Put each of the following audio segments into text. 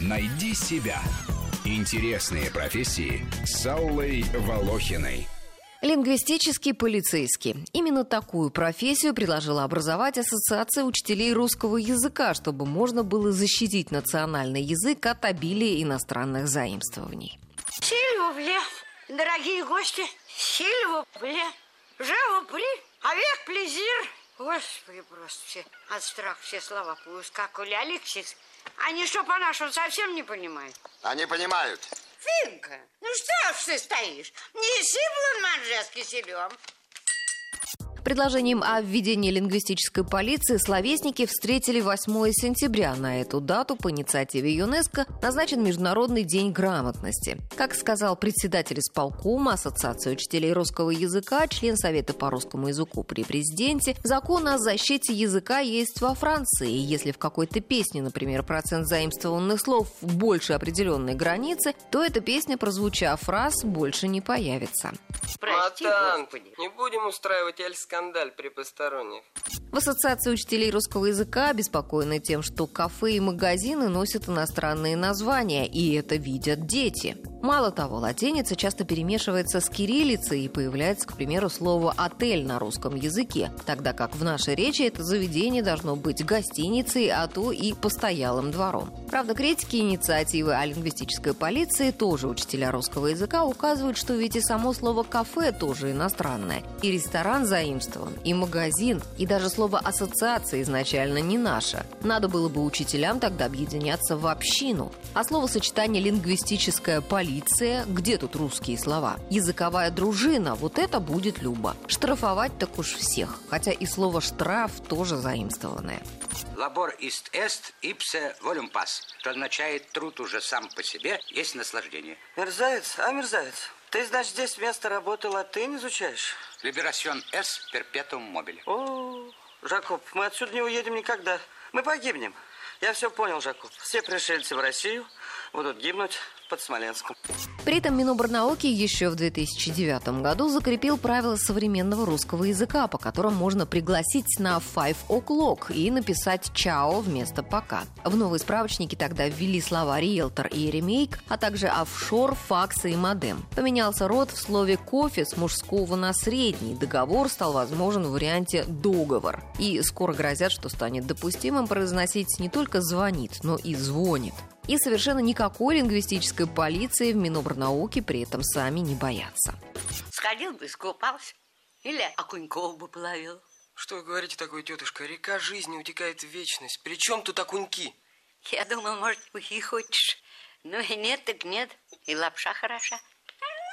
Найди себя. Интересные профессии с Аллой Волохиной. Лингвистический полицейский. Именно такую профессию предложила образовать Ассоциация учителей русского языка, чтобы можно было защитить национальный язык от обилия иностранных заимствований. Сильвубле, дорогие гости, сильвубле, живопри, авек плезир. Господи, просто все от страха все слова поускакали. Алексис, они что, по-нашему совсем не понимают? Они понимают. Финка, ну что ж ты стоишь? Не сыплан манжески селем. Предложением о введении лингвистической полиции словесники встретили 8 сентября. На эту дату по инициативе ЮНЕСКО назначен Международный день грамотности. Как сказал председатель исполкома Ассоциации учителей русского языка, член Совета по русскому языку при президенте, закон о защите языка есть во Франции. Если в какой-то песне, например, процент заимствованных слов больше определенной границы, то эта песня, прозвучав раз, больше не появится. Прости, Матан, Господи. не будем устраивать эль-скандаль при посторонних. В Ассоциации учителей русского языка обеспокоены тем, что кафе и магазины носят иностранные названия, и это видят дети. Мало того, латиница часто перемешивается с кириллицей и появляется, к примеру, слово «отель» на русском языке, тогда как в нашей речи это заведение должно быть гостиницей, а то и постоялым двором. Правда, критики инициативы о лингвистической полиции, тоже учителя русского языка, указывают, что ведь и само слово «кафе» тоже иностранное. И ресторан заимствован, и магазин, и даже слово «ассоциация» изначально не наше. Надо было бы учителям тогда объединяться в общину. А словосочетание «лингвистическая полиция» где тут русские слова? Языковая дружина, вот это будет любо. Штрафовать так уж всех. Хотя и слово «штраф» тоже заимствованное. Лабор ist est ipse volumpas, что означает труд уже сам по себе, есть наслаждение. Мерзавец, а мерзавец. Ты, значит, здесь вместо работы латынь изучаешь? Liberation est perpetuum mobile. О, Жакоб, мы отсюда не уедем никогда. Мы погибнем. Я все понял, Жакоб. Все пришельцы в Россию будут гибнуть под Смоленском. При этом Миноборнауки еще в 2009 году закрепил правила современного русского языка, по которым можно пригласить на five o'clock и написать «чао» вместо «пока». В новые справочники тогда ввели слова «риэлтор» и «ремейк», а также «офшор», «факсы» и «модем». Поменялся род в слове «кофе» с мужского на средний. Договор стал возможен в варианте «договор». И скоро грозят, что станет допустимым произносить не только «звонит», но и «звонит». И совершенно никакой лингвистической полиции в Минобрнауке при этом сами не боятся. Сходил бы, искупался. Или окуньков бы половил. Что вы говорите такое, тетушка? Река жизни утекает в вечность. Причем тут окуньки? Я думал, может, и хочешь. Ну и нет, так нет. И лапша хороша.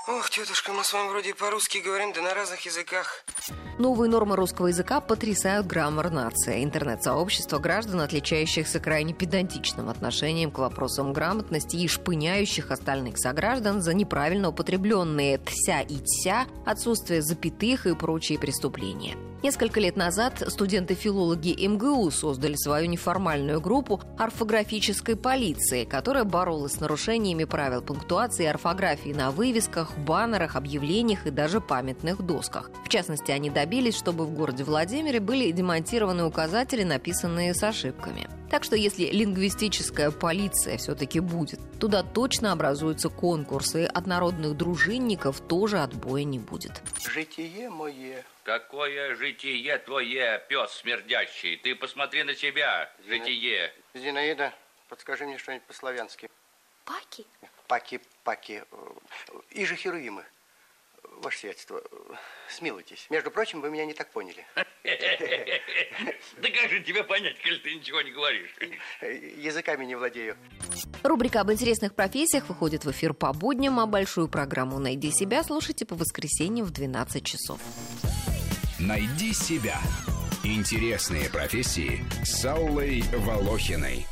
Ох, тетушка, мы с вами вроде по-русски говорим, да на разных языках. Новые нормы русского языка потрясают граммар нации. Интернет-сообщество граждан, отличающихся крайне педантичным отношением к вопросам грамотности и шпыняющих остальных сограждан за неправильно употребленные «тся» и «тся», отсутствие запятых и прочие преступления. Несколько лет назад студенты-филологи МГУ создали свою неформальную группу орфографической полиции, которая боролась с нарушениями правил пунктуации и орфографии на вывесках, баннерах, объявлениях и даже памятных досках. В частности, они добились, чтобы в городе Владимире были демонтированы указатели, написанные с ошибками. Так что если лингвистическая полиция все-таки будет, туда точно образуются конкурсы, и от народных дружинников тоже отбоя не будет. Житие мое. Какое житие твое, пес смердящий? Ты посмотри на себя, житие. Зинаида, подскажи мне что-нибудь по-славянски. Паки? Паки, паки. И же херувимы. Ваше сиятельство, смилуйтесь. Между прочим, вы меня не так поняли. Да как же тебе понять, коль ты ничего не говоришь? Языками не владею. Рубрика об интересных профессиях выходит в эфир по будням, а большую программу «Найди себя» слушайте по воскресеньям в 12 часов. Найди себя. Интересные профессии с Аллой Волохиной.